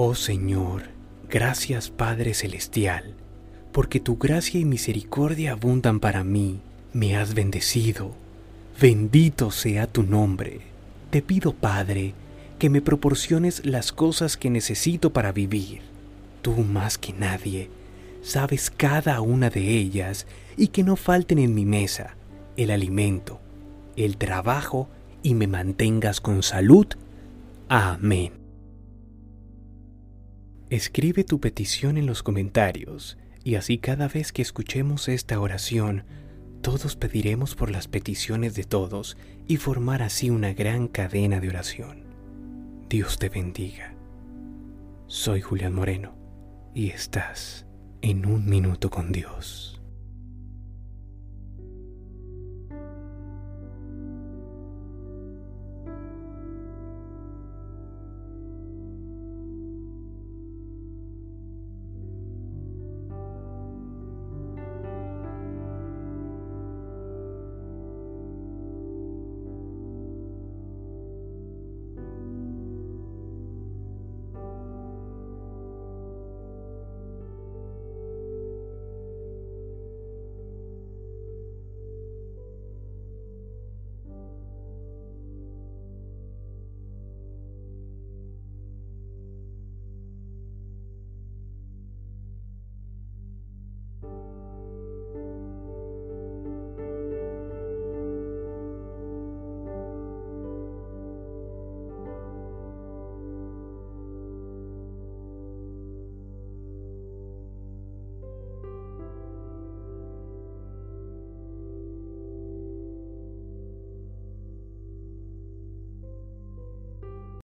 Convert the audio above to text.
Oh Señor, gracias Padre Celestial, porque tu gracia y misericordia abundan para mí. Me has bendecido. Bendito sea tu nombre. Te pido, Padre, que me proporciones las cosas que necesito para vivir. Tú más que nadie sabes cada una de ellas y que no falten en mi mesa el alimento, el trabajo y me mantengas con salud. Amén. Escribe tu petición en los comentarios y así cada vez que escuchemos esta oración, todos pediremos por las peticiones de todos y formar así una gran cadena de oración. Dios te bendiga. Soy Julián Moreno y estás en un minuto con Dios.